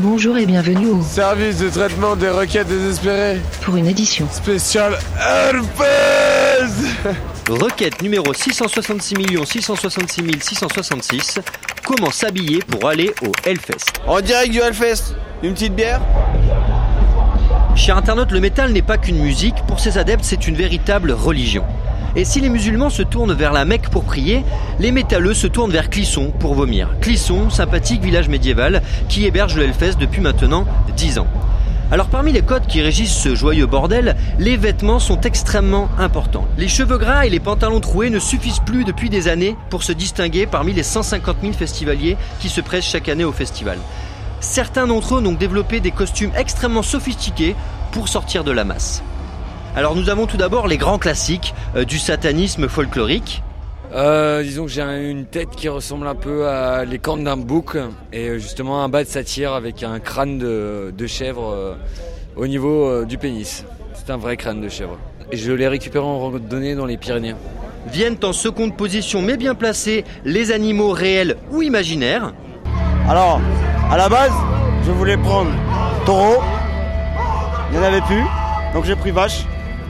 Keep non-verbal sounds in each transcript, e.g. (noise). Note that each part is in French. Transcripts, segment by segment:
Bonjour et bienvenue au Service de traitement des requêtes désespérées. pour une édition. Spécial Herpes Requête numéro 666 666 666. Comment s'habiller pour aller au Hellfest? En direct du Hellfest, une petite bière? Cher internaute, le métal n'est pas qu'une musique, pour ses adeptes c'est une véritable religion. Et si les musulmans se tournent vers la Mecque pour prier, les métalleux se tournent vers Clisson pour vomir. Clisson, sympathique village médiéval qui héberge le Hellfest depuis maintenant 10 ans. Alors parmi les codes qui régissent ce joyeux bordel, les vêtements sont extrêmement importants. Les cheveux gras et les pantalons troués ne suffisent plus depuis des années pour se distinguer parmi les 150 000 festivaliers qui se pressent chaque année au festival. Certains d'entre eux ont donc développé des costumes extrêmement sophistiqués pour sortir de la masse. Alors nous avons tout d'abord les grands classiques euh, du satanisme folklorique. Euh, disons que j'ai un- une tête qui ressemble un peu à les cornes d'un bouc et euh, justement un bas de satire avec un crâne de, de chèvre euh, au niveau euh, du pénis. C'est un vrai crâne de chèvre. Et je l'ai récupéré en randonnée dans les Pyrénées. Viennent en seconde position mais bien placés les animaux réels ou imaginaires. Alors, à la base, je voulais prendre taureau. Il n'y en avait plus. Donc j'ai pris vache.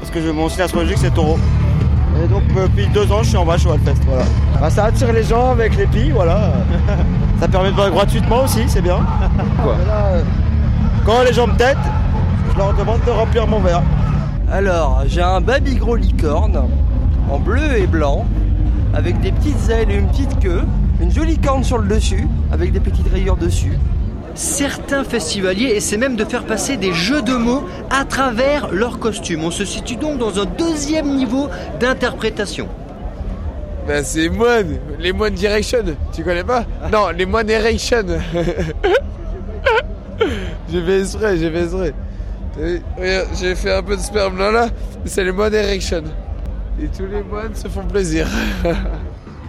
Parce que je- mon signe astrologique c'est taureau. Et donc euh, depuis deux ans je suis en vache au Hellfest. Voilà. Bah, ça attire les gens avec les pies, voilà. (laughs) ça permet de boire gratuitement aussi, c'est bien. (laughs) Voilà, euh, quand les gens me têtent, je leur demande de remplir mon verre. Alors, j'ai un baby gros licorne en bleu et blanc, avec des petites ailes et une petite queue, une jolie corne sur le dessus, avec des petites rayures dessus. Certains festivaliers essaient même de faire passer des jeux de mots à travers leurs costumes. On se situe donc dans un deuxième niveau d'interprétation. Ben c'est moines, les moines Direction, tu connais pas? Non, les moines Erection. (laughs) j'ai fait exprès, j'ai fait exprès. Regarde, j'ai fait un peu de sperme là là, c'est les moines Erection. Et tous les moines se font plaisir. (laughs)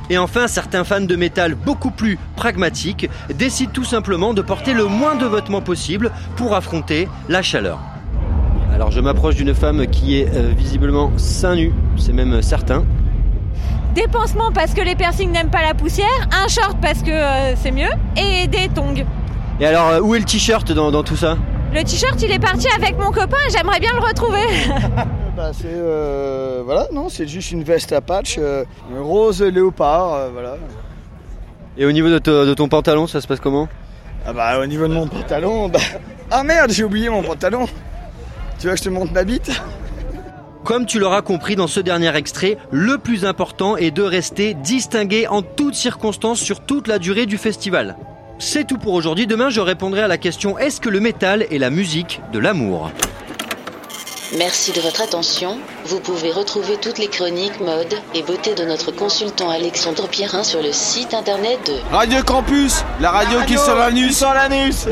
Et enfin, certains fans de métal beaucoup plus pragmatiques décident tout simplement de porter le moins de vêtements possible pour affronter la chaleur. Alors je m'approche d'une femme qui est euh, visiblement seins nus, c'est même euh, certain. Des pansements parce que les piercings n'aiment pas la poussière, un short parce que euh, c'est mieux, et des tongs. Et alors, euh, où est le t-shirt dans, dans tout ça? Le t-shirt, il est parti avec mon copain, j'aimerais bien le retrouver. (laughs) Bah, c'est euh, voilà, non, c'est juste une veste à patch, euh, rose léopard, euh, voilà. Et au niveau de, to- de ton pantalon, ça se passe comment? Ah bah au niveau de mon pantalon, bah... Ah merde, j'ai oublié mon pantalon Tu veux que je te montre ma bite Comme tu l'auras compris dans ce dernier extrait, le plus important est de rester distingué en toutes circonstances sur toute la durée du festival. C'est tout pour aujourd'hui. Demain, je répondrai à la question est-ce que le métal est la musique de l'amour? Merci de votre attention. Vous pouvez retrouver toutes les chroniques, mode et beauté de notre consultant Alexandre Pierrin sur le site internet de Radio Campus, la radio, qui sort l'anus. Qui sort (laughs) l'anus